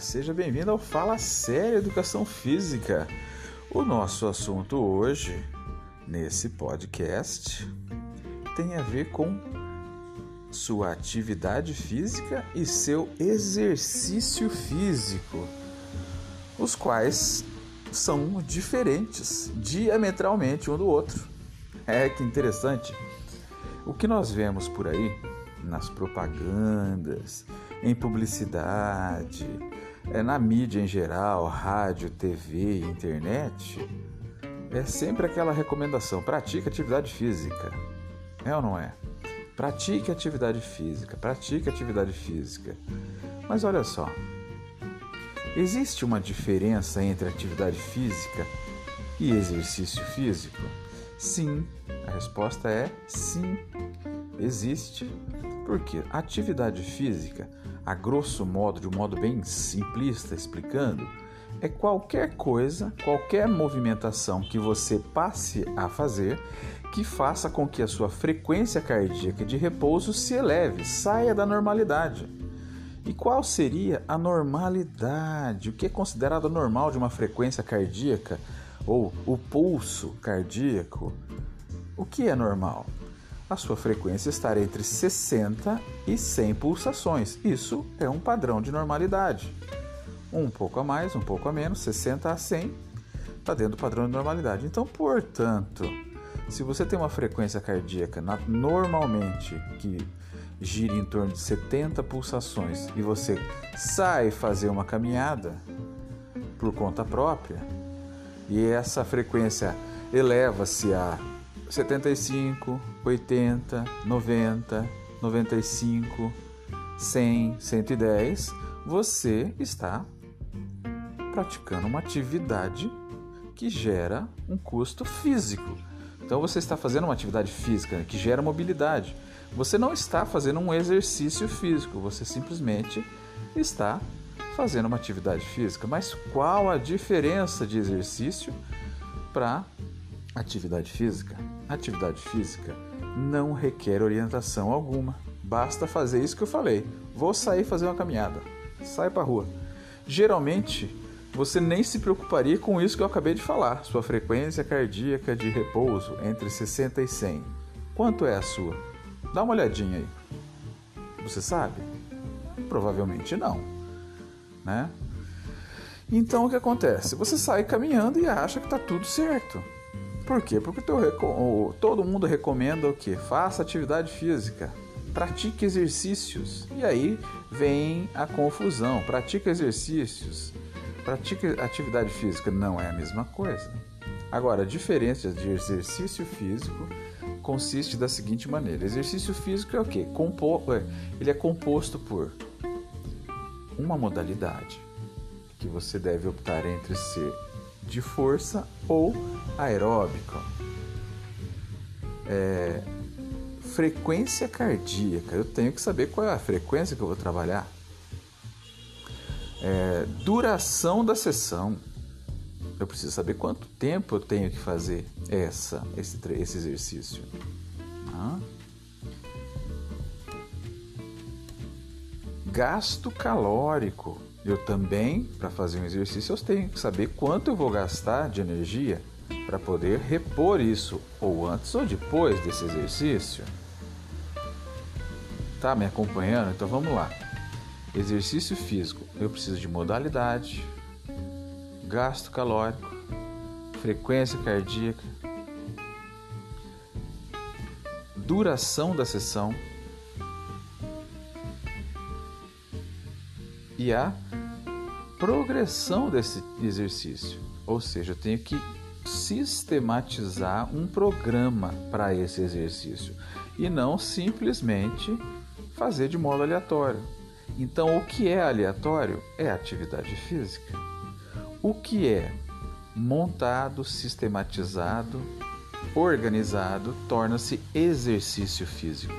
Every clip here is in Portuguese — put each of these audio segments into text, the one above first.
Seja bem-vindo ao Fala Sério Educação Física. O nosso assunto hoje, nesse podcast, tem a ver com sua atividade física e seu exercício físico, os quais são diferentes diametralmente um do outro. É que interessante. O que nós vemos por aí nas propagandas, em publicidade, é, na mídia em geral, rádio, TV, internet, é sempre aquela recomendação: pratique atividade física. É ou não é? Pratique atividade física, pratique atividade física. Mas olha só, existe uma diferença entre atividade física e exercício físico? Sim, a resposta é sim, existe. Porque atividade física, a grosso modo, de um modo bem simplista explicando, é qualquer coisa, qualquer movimentação que você passe a fazer que faça com que a sua frequência cardíaca de repouso se eleve, saia da normalidade. E qual seria a normalidade? O que é considerado normal de uma frequência cardíaca ou o pulso cardíaco? O que é normal? A sua frequência estar entre 60 e 100 pulsações. Isso é um padrão de normalidade. Um pouco a mais, um pouco a menos, 60 a 100 está dentro do padrão de normalidade. Então, portanto, se você tem uma frequência cardíaca normalmente que gira em torno de 70 pulsações e você sai fazer uma caminhada por conta própria e essa frequência eleva-se a 75, 80, 90, 95, 100, 110, você está praticando uma atividade que gera um custo físico. Então você está fazendo uma atividade física que gera mobilidade. Você não está fazendo um exercício físico, você simplesmente está fazendo uma atividade física. Mas qual a diferença de exercício para atividade física? Atividade física não requer orientação alguma. Basta fazer isso que eu falei. Vou sair fazer uma caminhada. Sai para rua. Geralmente, você nem se preocuparia com isso que eu acabei de falar. Sua frequência cardíaca de repouso entre 60 e 100. Quanto é a sua? Dá uma olhadinha aí. Você sabe? Provavelmente não, né? Então o que acontece? Você sai caminhando e acha que está tudo certo. Por quê? Porque todo mundo recomenda o que? Faça atividade física, pratique exercícios. E aí vem a confusão. Pratique exercícios, pratique atividade física não é a mesma coisa. Agora, a diferença de exercício físico consiste da seguinte maneira: exercício físico é o quê? Compo ele é composto por uma modalidade que você deve optar entre ser de força ou aeróbico. É, frequência cardíaca, eu tenho que saber qual é a frequência que eu vou trabalhar. É, duração da sessão, eu preciso saber quanto tempo eu tenho que fazer essa, esse, esse exercício. Ah. Gasto calórico. Eu também, para fazer um exercício, eu tenho que saber quanto eu vou gastar de energia para poder repor isso ou antes ou depois desse exercício. Tá me acompanhando? Então vamos lá. Exercício físico, eu preciso de modalidade, gasto calórico, frequência cardíaca, duração da sessão e a progressão desse exercício. Ou seja, eu tenho que sistematizar um programa para esse exercício e não simplesmente fazer de modo aleatório. Então, o que é aleatório é atividade física. O que é montado, sistematizado, organizado, torna-se exercício físico.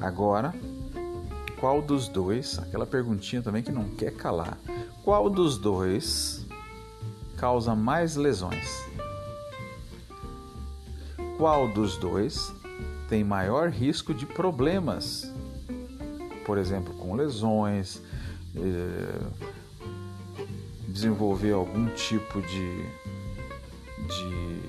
Agora, qual dos dois, aquela perguntinha também que não quer calar, qual dos dois causa mais lesões? Qual dos dois tem maior risco de problemas? Por exemplo, com lesões, é, desenvolver algum tipo de, de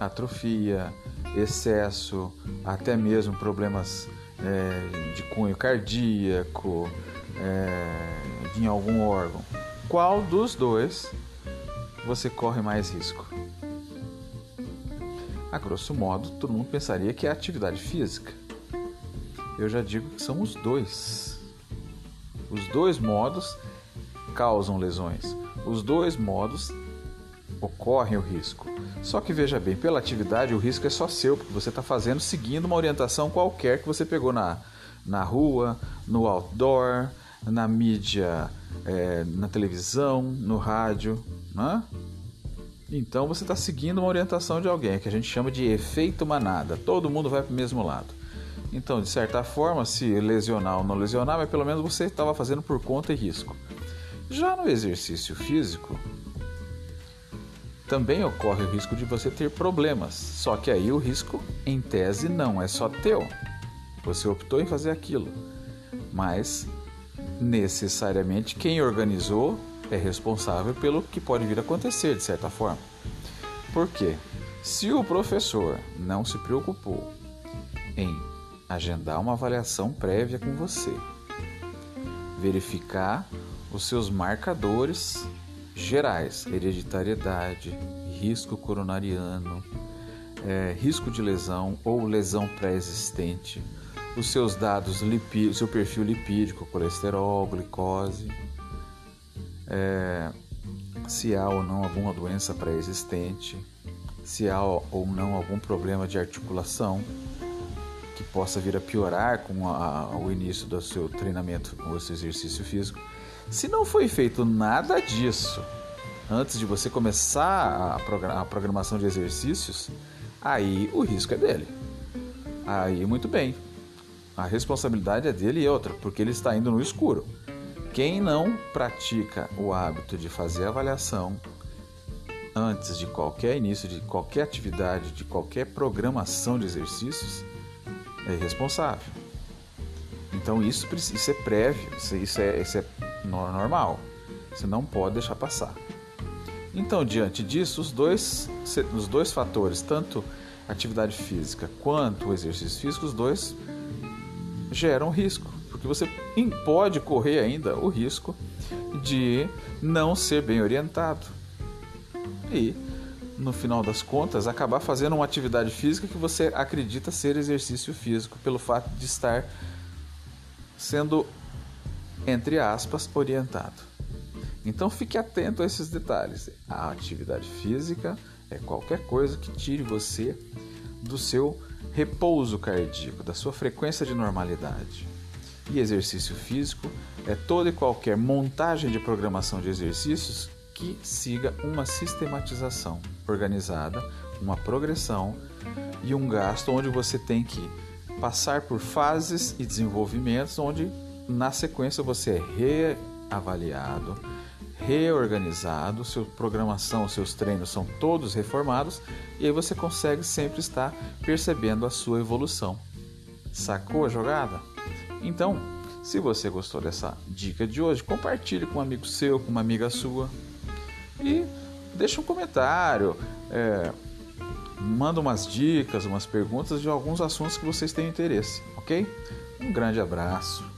atrofia, excesso, até mesmo problemas é, de cunho cardíaco, é, em algum órgão. Qual dos dois você corre mais risco? A grosso modo, todo mundo pensaria que é a atividade física. Eu já digo que são os dois. Os dois modos causam lesões. Os dois modos ocorrem o risco. Só que veja bem, pela atividade o risco é só seu, porque você está fazendo seguindo uma orientação qualquer que você pegou na, na rua, no outdoor, na mídia, é, na televisão, no rádio. Né? Então você está seguindo uma orientação de alguém, que a gente chama de efeito manada. Todo mundo vai para o mesmo lado. Então, de certa forma, se lesionar ou não lesionar, mas pelo menos você estava fazendo por conta e risco. Já no exercício físico, também ocorre o risco de você ter problemas. Só que aí o risco, em tese, não é só teu. Você optou em fazer aquilo. Mas, necessariamente, quem organizou é responsável pelo que pode vir a acontecer, de certa forma. Por quê? Se o professor não se preocupou em agendar uma avaliação prévia com você, verificar os seus marcadores gerais: hereditariedade, risco coronariano, é, risco de lesão ou lesão pré-existente, os seus dados lipídicos, seu perfil lipídico, colesterol, glicose, é, se há ou não alguma doença pré-existente, se há ou não algum problema de articulação que possa vir a piorar com a, o início do seu treinamento ou seu exercício físico. Se não foi feito nada disso antes de você começar a programação de exercícios, aí o risco é dele. Aí, muito bem. A responsabilidade é dele e outra, porque ele está indo no escuro. Quem não pratica o hábito de fazer avaliação antes de qualquer início de qualquer atividade, de qualquer programação de exercícios, é irresponsável. Então isso, isso é prévio, isso, é, isso é normal. Você não pode deixar passar. Então, diante disso, os dois, os dois fatores, tanto atividade física quanto o exercício físico, os dois geram risco, porque você pode correr ainda o risco de não ser bem orientado e, no final das contas, acabar fazendo uma atividade física que você acredita ser exercício físico pelo fato de estar sendo entre aspas, orientado. Então fique atento a esses detalhes. A atividade física é qualquer coisa que tire você do seu repouso cardíaco, da sua frequência de normalidade. E exercício físico é toda e qualquer montagem de programação de exercícios que siga uma sistematização organizada, uma progressão e um gasto onde você tem que passar por fases e desenvolvimentos onde na sequência você é reavaliado, reorganizado, sua programação, seus treinos são todos reformados e aí você consegue sempre estar percebendo a sua evolução. Sacou a jogada? Então, se você gostou dessa dica de hoje, compartilhe com um amigo seu, com uma amiga sua e deixa um comentário, é, manda umas dicas, umas perguntas de alguns assuntos que vocês têm interesse, ok? Um grande abraço.